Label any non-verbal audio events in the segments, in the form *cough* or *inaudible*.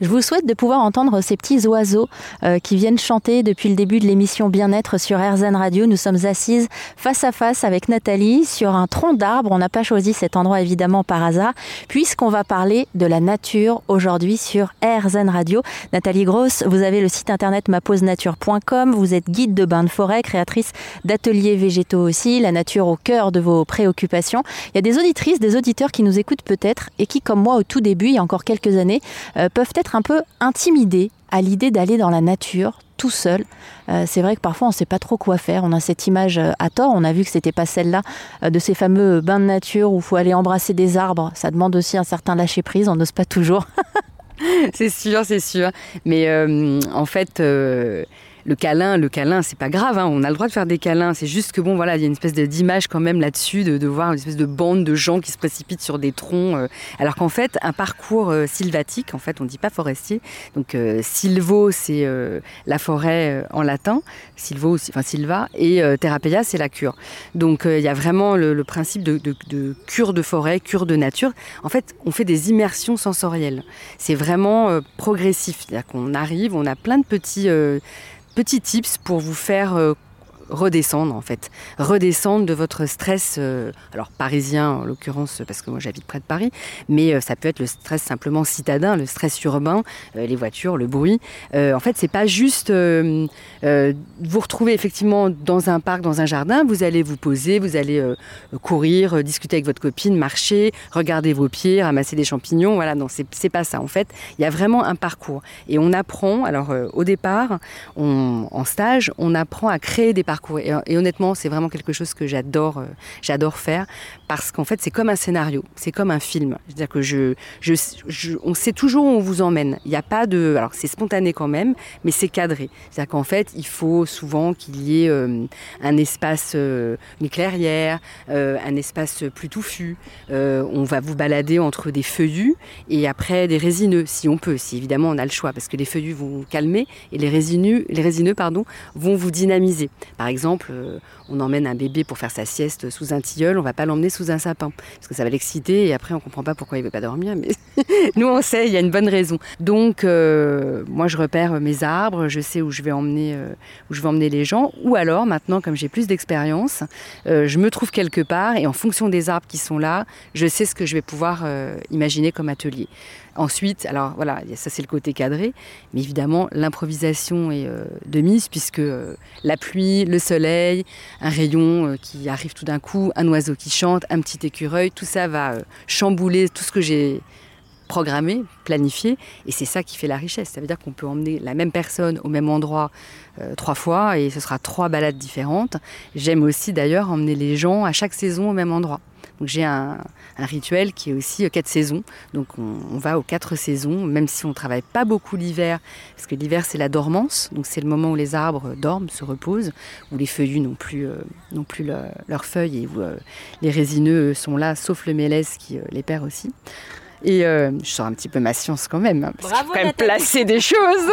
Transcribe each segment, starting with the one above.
Je vous souhaite de pouvoir entendre ces petits oiseaux euh, qui viennent chanter depuis le début de l'émission Bien-être sur RZN Radio. Nous sommes assises face à face avec Nathalie sur un tronc d'arbre. On n'a pas choisi cet endroit évidemment par hasard, puisqu'on va parler de la nature aujourd'hui sur RZN Radio. Nathalie Gross, vous avez le site internet maposenature.com. Vous êtes guide de bain de forêt, créatrice d'ateliers végétaux aussi. La nature au cœur de vos préoccupations. Il y a des auditrices, des auditeurs qui nous écoutent peut-être et qui, comme moi au tout début, il y a encore quelques années, euh, peuvent être un peu intimidé à l'idée d'aller dans la nature tout seul. Euh, c'est vrai que parfois on ne sait pas trop quoi faire. On a cette image euh, à tort. On a vu que c'était pas celle-là euh, de ces fameux bains de nature où il faut aller embrasser des arbres. Ça demande aussi un certain lâcher prise. On n'ose pas toujours. *laughs* c'est sûr, c'est sûr. Mais en fait le câlin, le câlin, c'est pas grave, hein, on a le droit de faire des câlins. C'est juste que bon, voilà, il y a une espèce d'image quand même là-dessus, de, voir une espèce de bande de gens qui se précipitent sur des troncs. Euh. alors qu'en fait, un parcours euh, sylvatique, en fait, on dit pas forestier. Donc, euh, silvo, c'est la forêt en latin, silvo, enfin silva, et thérapia, c'est la cure. Donc, il y a vraiment le, principe de, de, cure de forêt, cure de nature. En fait, on fait des immersions sensorielles. C'est vraiment progressif. C'est-à-dire qu'on arrive, on a plein de petits petits tips pour vous faire euh, redescendre en fait, redescendre de votre stress, euh, alors parisien en l'occurrence parce que moi j'habite près de Paris, mais euh, ça peut être le stress simplement citadin, le stress urbain, euh, les voitures, le bruit. en fait, c'est pas juste vous retrouver effectivement dans un parc, dans un jardin, vous allez vous poser, vous allez courir, discuter avec votre copine, marcher, regarder vos pieds, ramasser des champignons. Voilà, non, c'est pas ça. En fait, il y a vraiment un parcours et on apprend. Alors au départ, en stage, on apprend à créer des parcours et, honnêtement, c'est vraiment quelque chose que j'adore, euh, j'adore faire parce qu'en fait, c'est comme un scénario, c'est comme un film. C'est-à-dire que on sait toujours où on vous emmène. Il n'y a pas de, alors c'est spontané quand même, mais c'est cadré. C'est-à-dire qu'en fait, il faut souvent qu'il y ait euh, un espace, euh, une clairière, un espace plus touffu. on va vous balader entre des feuillus et après des résineux, si on peut, si évidemment on a le choix, parce que les feuillus vont vous calmer et les résineux, les résineux pardon, vont vous dynamiser. Exemple, euh, on emmène un bébé pour faire sa sieste sous un tilleul, on va pas l'emmener sous un sapin parce que ça va l'exciter et après on comprend pas pourquoi il veut pas dormir. Mais *laughs* nous on sait, il y a une bonne raison. Donc euh, moi je repère mes arbres, je sais euh, où je vais emmener les gens. Ou alors maintenant comme j'ai plus d'expérience, je me trouve quelque part et en fonction des arbres qui sont là, je sais ce que je vais pouvoir imaginer comme atelier. Ensuite, alors voilà, ça c'est le côté cadré, mais évidemment l'improvisation est de mise puisque la pluie, le soleil, un rayon euh, qui arrive tout d'un coup, un oiseau qui chante, un petit écureuil, tout ça va euh, chambouler tout ce que j'ai programmé, planifié, et c'est ça qui fait la richesse. Ça veut dire qu'on peut emmener la même personne au même endroit euh, trois fois, et ce sera trois balades différentes. J'aime aussi d'ailleurs emmener les gens à chaque saison au même endroit. J'ai un, rituel qui est aussi euh, quatre saisons. Donc on, va aux quatre saisons, même si on travaille pas beaucoup l'hiver, parce que l'hiver c'est la dormance, donc c'est le moment où les arbres dorment, se reposent, où les feuillus n'ont plus, euh, leurs feuilles et où euh, les résineux sont là, sauf le mélèze qui les perd aussi. Et euh, je sors un petit peu ma science quand même, hein, parce qu'il faut quand même placer des choses.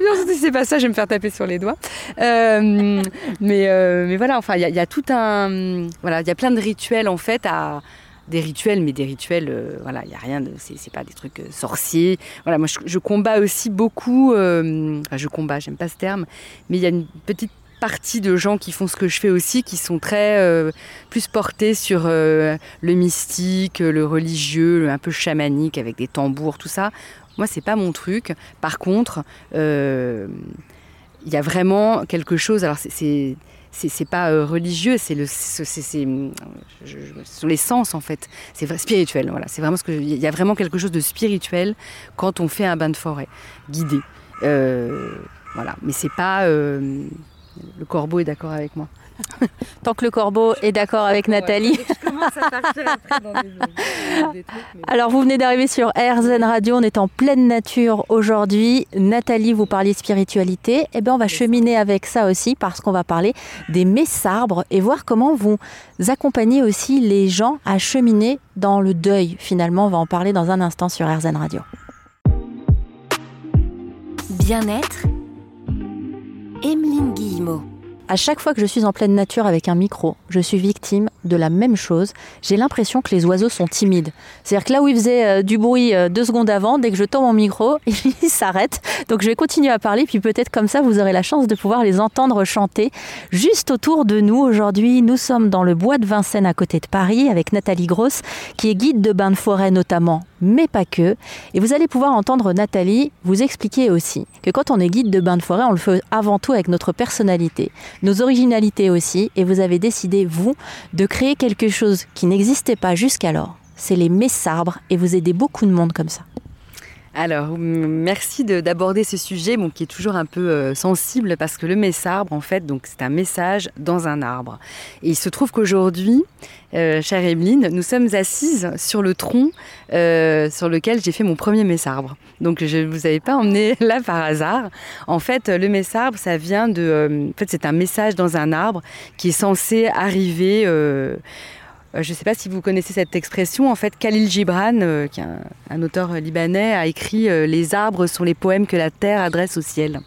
*laughs* si c'est pas ça, je vais me faire taper sur les doigts. Euh, mais, euh, mais voilà, enfin, il y, a tout un, voilà, il y a plein de rituels en fait à des rituels, mais des rituels, voilà, il y a rien de, c'est pas des trucs sorciers. Voilà, moi je, je combats aussi beaucoup, enfin je combats, j'aime pas ce terme, mais il y a une petite partie de gens qui font ce que je fais aussi, qui sont très euh, plus portés sur euh, le mystique, le religieux, un peu chamanique avec des tambours, tout ça. Moi, c'est pas mon truc. Par contre, euh, il y a vraiment quelque chose. Alors, c'est c'est pas religieux, c'est le, c'est, ce sont les sens en fait. C'est spirituel, voilà. C'est vraiment ce que, il y a vraiment quelque chose de spirituel quand on fait un bain de forêt guidé. voilà, mais c'est pas le corbeau est d'accord avec moi. *laughs* Tant que le corbeau est d'accord avec Nathalie. *laughs* Alors vous venez d'arriver sur RZN Radio, on est en pleine nature aujourd'hui. Nathalie, vous parliez spiritualité. Eh bien on va cheminer avec ça aussi parce qu'on va parler des messarbres et voir comment vous accompagnez aussi les gens à cheminer dans le deuil. Finalement, on va en parler dans un instant sur RZN Radio. Bien-être Emeline Guillemot. À chaque fois que je suis en pleine nature avec un micro, je suis victime de la même chose. J'ai l'impression que les oiseaux sont timides. C'est-à-dire que là où ils faisaient euh, du bruit euh, deux secondes avant, dès que je tombe en micro, *laughs* ils s'arrêtent. Donc je vais continuer à parler, puis peut-être comme ça, vous aurez la chance de pouvoir les entendre chanter juste autour de nous. Aujourd'hui, nous sommes dans le bois de Vincennes à côté de Paris avec Nathalie Grosse, qui est guide de bain de forêt notamment, mais pas que. Et vous allez pouvoir entendre Nathalie vous expliquer aussi que quand on est guide de bain de forêt, on le fait avant tout avec notre personnalité nos originalités aussi, et vous avez décidé, vous, de créer quelque chose qui n'existait pas jusqu'alors. C'est les messarbres, et vous aidez beaucoup de monde comme ça. Alors, merci d'aborder ce sujet qui est toujours un peu euh, sensible parce que le messarbre, en fait, donc c'est un message dans un arbre. Et il se trouve qu'aujourd'hui, euh, chère Emeline, nous sommes assises sur le tronc euh, sur lequel j'ai fait mon premier messarbre. Donc, je ne vous avais pas emmené *laughs* là par hasard. En fait, le messarbre, ça vient de. en fait, c'est un message dans un arbre qui est censé arriver je ne sais pas si vous connaissez cette expression. En fait, Khalil Gibran, euh, qui est un, auteur libanais, a écrit euh, Les arbres sont les poèmes que la terre adresse au ciel.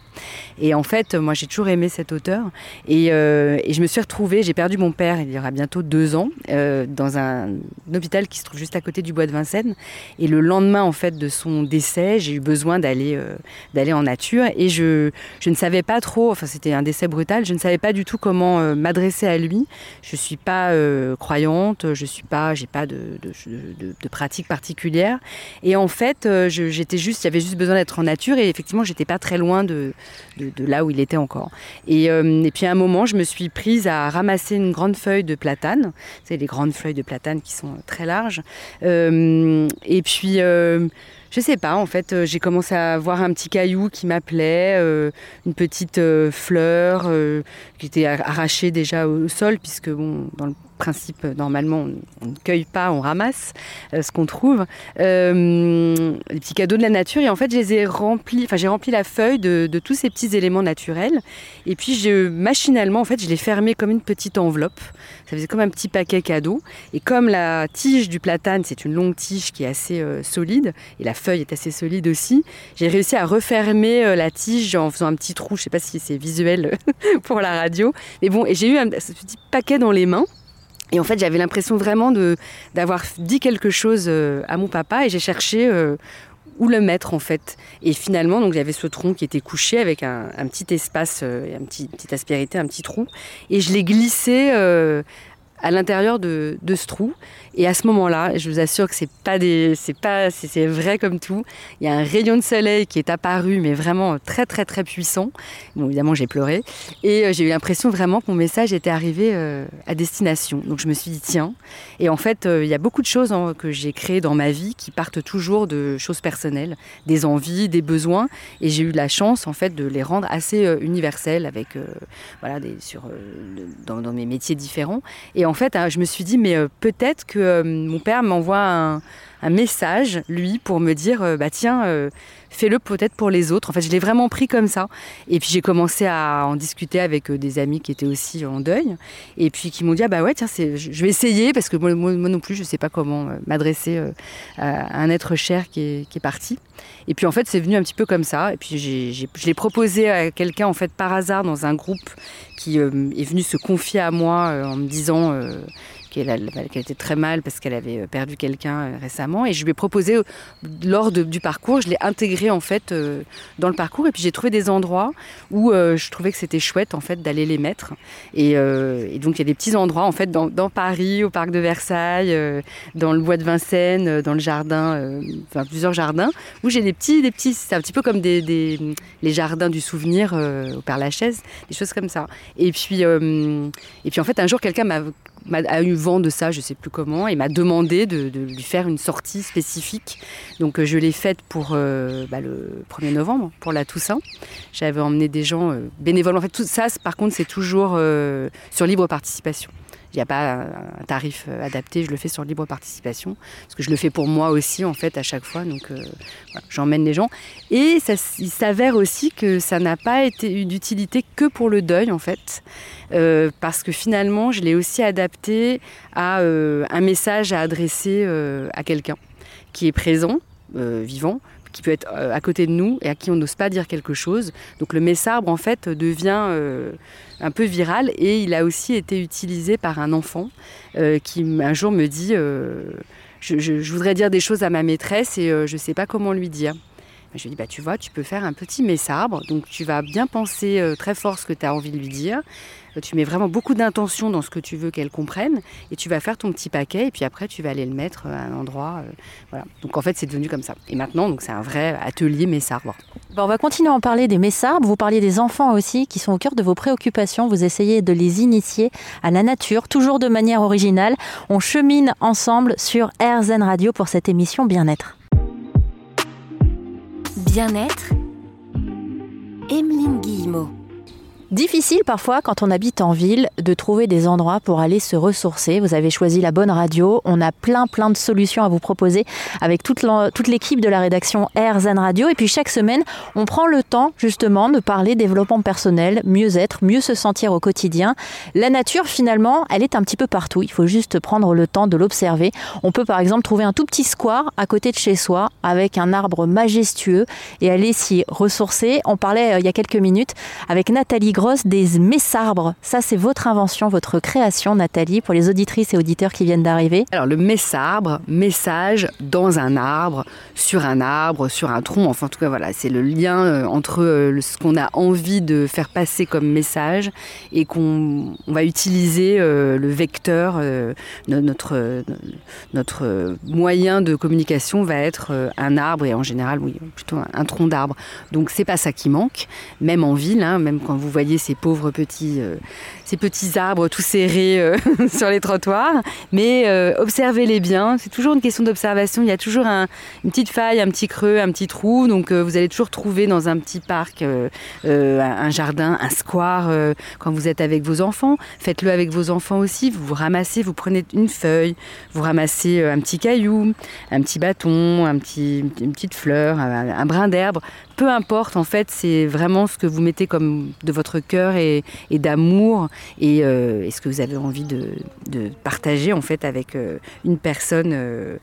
Et en fait, moi, j'ai toujours aimé cet auteur. Et, euh, je me suis retrouvée, j'ai perdu mon père il y aura bientôt deux ans, euh, dans un, hôpital qui se trouve juste à côté du bois de Vincennes. Et le lendemain, en fait, de son décès, j'ai eu besoin d'aller euh, en nature. Et je, je ne savais pas trop, enfin, c'était un décès brutal, je ne savais pas du tout comment m'adresser à lui. Je ne suis pas croyante, je suis pas, pas de, de, de, pratique particulière. Et en fait, j'étais juste, j'avais juste besoin d'être en nature. Et effectivement, j'étais pas très loin de, de, là où il était encore. Euh, et, puis à un moment, je me suis prise à ramasser une grande feuille de platane. C'est les grandes feuilles de platane qui sont très larges. Euh, et puis je sais pas, en fait, j'ai commencé à voir un petit caillou qui m'appelait, euh, une petite fleur qui était arrachée déjà au sol, puisque bon, dans le principe, normalement, on, ne cueille pas, on ramasse euh, ce qu'on trouve. Euh, les petits cadeaux de la nature. Et en fait, je les ai remplis, enfin, j'ai rempli la feuille de, tous ces petits éléments naturels. Et puis, je, machinalement, en fait, je l'ai fermé comme une petite enveloppe. Ça faisait comme un petit paquet cadeau. Et comme la tige du platane, c'est une longue tige qui est assez euh, solide, et la est assez solide aussi, j'ai réussi à refermer la tige en faisant un petit trou. Je sais pas si c'est visuel *laughs* pour la radio. Mais bon, et j'ai eu un, ce petit paquet dans les mains. Et en fait, j'avais l'impression vraiment d'avoir dit quelque chose euh, à mon papa et j'ai cherché euh, où le mettre en fait. Et finalement, donc j'avais ce tronc qui était couché avec un, petit espace, euh, un petit, petite aspérité, un petit trou. Et je l'ai glissé à l'intérieur de, ce trou. Et à ce moment-là, je vous assure que c'est pas des, c'est pas, c'est vrai comme tout. Il y a un rayon de soleil qui est apparu, mais vraiment très très très puissant. Bon, évidemment, j'ai pleuré et euh, j'ai eu l'impression vraiment que mon message était arrivé euh, à destination. Donc je me suis dit tiens. Et en fait, euh, il y a beaucoup de choses hein, que j'ai créées dans ma vie qui partent toujours de choses personnelles, des envies, des besoins. Et j'ai eu la chance en fait de les rendre assez universelles avec, voilà, sur, dans, mes métiers différents. En fait, hein, je me suis dit mais peut-être que euh, mon père m'envoie un, message, lui, pour me dire, euh, bah tiens, euh, fais-le peut-être pour les autres. En fait, je l'ai vraiment pris comme ça. Et puis j'ai commencé à en discuter avec des amis qui étaient aussi en deuil, et puis qui m'ont dit, ah bah ouais, tiens, je vais essayer, parce que moi, non plus, je ne sais pas comment m'adresser à un être cher qui est, parti. Et puis en fait, c'est venu un petit peu comme ça. Et puis je l'ai proposé à quelqu'un, en fait, par hasard, dans un groupe qui est venu se confier à moi en me disant qu'elle était très mal parce qu'elle avait euh, perdu quelqu'un euh, récemment. Et je lui ai proposé, euh, lors du parcours, je l'ai intégré en fait dans le parcours. Et puis j'ai trouvé des endroits où je trouvais que c'était chouette en fait d'aller les mettre. Et, donc il y a des petits endroits en fait dans, Paris, au parc de Versailles, dans le bois de Vincennes, dans le jardin, enfin plusieurs jardins, où j'ai des petits, des petits, c'est un petit peu comme des, les jardins du souvenir au Père Lachaise, des choses comme ça. Et puis, et puis en fait un jour quelqu'un m'a a vent de ça, je sais plus comment, et m'a demandé de, lui faire une sortie spécifique. Donc euh, je l'ai faite pour euh, bah, le 1er novembre, pour la Toussaint. J'avais emmené des gens euh, bénévoles. En fait, tout ça, par contre, c'est toujours sur libre participation. Il n'y a pas un tarif adapté, je le fais sur libre participation, parce que je le fais pour moi aussi, en fait, à chaque fois. Donc, j'emmène les gens. Et ça, il s'avère aussi que ça n'a pas été d'utilité que pour le deuil, en fait. Euh, parce que finalement, je l'ai aussi adapté à euh, un message à adresser euh, à quelqu'un qui est présent, vivant, qui peut être à côté de nous et à qui on n'ose pas dire quelque chose. Donc le messarbre en fait devient un peu viral et il a aussi été utilisé par un enfant qui un jour me dit je, voudrais dire des choses à ma maîtresse et je ne sais pas comment lui dire. Je lui dis, bah, tu vois, tu peux faire un petit messarbre. Donc, tu vas bien penser euh, très fort ce que tu as envie de lui dire. Euh, tu mets vraiment beaucoup d'intention dans ce que tu veux qu'elle comprenne. Et tu vas faire ton petit paquet. Et puis après, tu vas aller le mettre à un endroit. Euh, voilà. Donc, en fait, c'est devenu comme ça. Et maintenant, donc, c'est un vrai atelier messarbre. Bon, on va continuer à en parler des messarbres. Vous parliez des enfants aussi, qui sont au cœur de vos préoccupations. Vous essayez de les initier à la nature, toujours de manière originale. On chemine ensemble sur RZN Radio pour cette émission Bien-être bien-être, Emeline Guillemot. Difficile parfois quand on habite en ville de trouver des endroits pour aller se ressourcer. Vous avez choisi la bonne radio. On a plein plein de solutions à vous proposer avec toute l'équipe de la rédaction RZN Radio. Et puis chaque semaine, on prend le temps justement de parler développement personnel, mieux être, mieux se sentir au quotidien. La nature finalement, elle est un petit peu partout. Il faut juste prendre le temps de l'observer. On peut par exemple trouver un tout petit square à côté de chez soi avec un arbre majestueux et aller s'y ressourcer. On parlait euh, il y a quelques minutes avec Nathalie grosse des messarbres. Ça, c'est votre invention, votre création, Nathalie, pour les auditrices et auditeurs qui viennent d'arriver. Alors, le messarbre, message dans un arbre, sur un arbre, sur un tronc. Enfin, en tout cas, voilà, c'est le lien euh, entre euh, ce qu'on a envie de faire passer comme message et qu'on va utiliser euh, le vecteur, notre, notre moyen de communication va être un arbre et en général, oui, plutôt un, tronc d'arbre. Donc, c'est pas ça qui manque, même en ville, hein, même quand vous voyez ces pauvres petits, euh, ces petits arbres tout serrés euh, *laughs* sur les trottoirs. Mais euh, observez-les bien. C'est toujours une question d'observation. Il y a toujours une petite faille, un petit creux, un petit trou. Donc vous allez toujours trouver dans un petit parc un jardin, un square quand vous êtes avec vos enfants. Faites-le avec vos enfants aussi. Vous vous ramassez, vous prenez une feuille, vous ramassez un petit caillou, un petit bâton, un petit, une petite fleur, un, brin d'herbe. Peu importe, en fait, c'est vraiment ce que vous mettez comme de votre cœur et, d'amour euh, et, ce que vous avez envie de, partager en fait avec euh, une personne euh,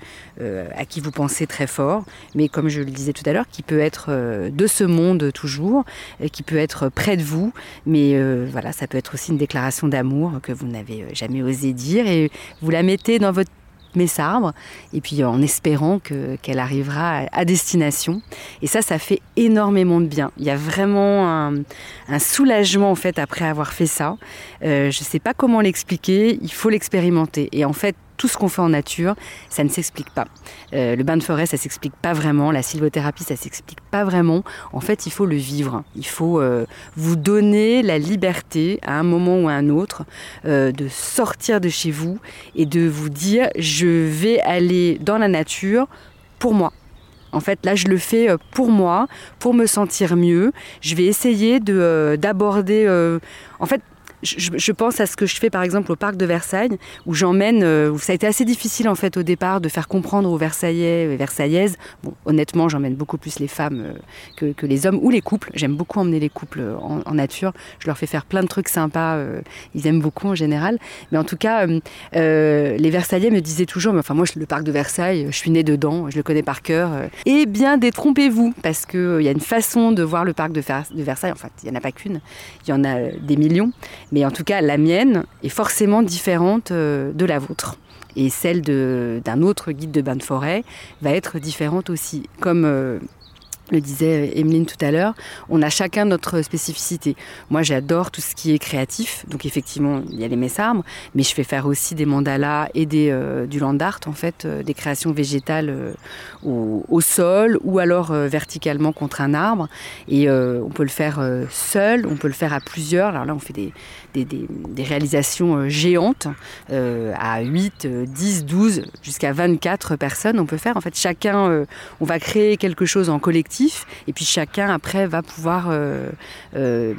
à qui vous pensez très fort, mais comme je le disais tout à l'heure, qui peut être de ce monde toujours, qui peut être près de vous, mais voilà, ça peut être aussi une déclaration d'amour que vous n'avez jamais osé dire et vous la mettez dans votre mes arbres, et puis en espérant qu'elle arrivera à, destination. Et ça, ça fait énormément de bien. Il y a vraiment un, soulagement en fait après avoir fait ça. Euh, je ne sais pas comment l'expliquer, il faut l'expérimenter. Et en fait, tout ce qu'on fait en nature, ça ne s'explique pas. Euh, le bain de forêt, ça s'explique pas vraiment. La sylvothérapie, ça s'explique pas vraiment. En fait, il faut le vivre. Il faut euh, vous donner la liberté à un moment ou à un autre euh, de sortir de chez vous et de vous dire je vais aller dans la nature pour moi. En fait, là, je le fais pour moi, pour me sentir mieux. Je vais essayer de d'aborder. en fait, je, pense à ce que je fais par exemple au parc de Versailles, où j'emmène, euh, où ça a été assez difficile en fait au départ de faire comprendre aux Versaillais et Versaillaises. Bon, honnêtement, j'emmène beaucoup plus les femmes euh, que, les hommes ou les couples. J'aime beaucoup emmener les couples euh, en, nature. Je leur fais faire plein de trucs sympas. ils aiment beaucoup en général. Mais en tout cas, les Versaillais me disaient toujours, mais enfin moi, le parc de Versailles, je suis née dedans, je le connais par cœur. Eh bien, détrompez-vous, parce qu'il il y a une façon de voir le parc de, de Versailles. En fait, il n'y en a pas qu'une, il y en a des millions. Mais en tout cas, la mienne est forcément différente euh, de la vôtre. Et celle d'un autre guide de bain de forêt va être différente aussi. Comme euh, le disait Emeline tout à l'heure, on a chacun notre spécificité. Moi, j'adore tout ce qui est créatif, donc effectivement, il y a les messarbres, mais je fais faire aussi des mandalas et des, euh, du land art, en fait, euh, des créations végétales euh, au, sol ou alors verticalement contre un arbre. Et on peut le faire seul, on peut le faire à plusieurs. Alors là, on fait des, des, des réalisations géantes à 8, 10, 12, jusqu'à 24 personnes. On peut faire, en fait, chacun, on va créer quelque chose en collectif et puis chacun après va pouvoir euh, euh,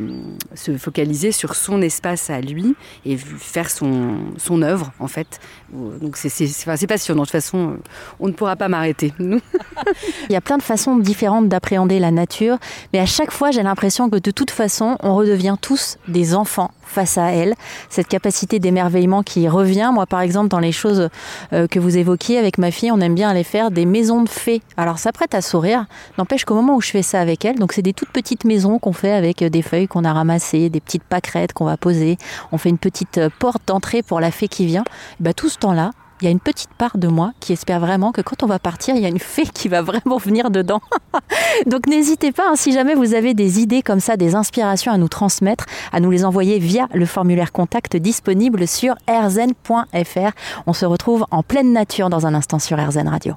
se focaliser sur son espace à lui et faire son, son œuvre en fait. Donc c'est passionnant. De toute façon, on ne pourra pas m'arrêter. *laughs* Il y a plein de façons différentes d'appréhender la nature, mais à chaque fois j'ai l'impression que de toute façon on redevient tous des enfants face à elle, cette capacité d'émerveillement qui revient. Moi, par exemple, dans les choses euh, que vous évoquiez avec ma fille, on aime bien aller faire des maisons de fées. Alors, ça prête à sourire. N'empêche qu'au moment où je fais ça avec elle, donc c'est des toutes petites maisons qu'on fait avec des feuilles qu'on a ramassées, des petites pâquerettes qu'on va poser. On fait une petite euh, porte d'entrée pour la fée qui vient. Bah, tout ce temps-là, il y a une petite part de moi qui espère vraiment que quand on va partir, il y a une fée qui va vraiment venir dedans. *laughs* Donc n'hésitez pas, hein, si jamais vous avez des idées comme ça, des inspirations à nous transmettre, à nous les envoyer via le formulaire contact disponible sur rzen.fr. On se retrouve en pleine nature dans un instant sur RZN Radio.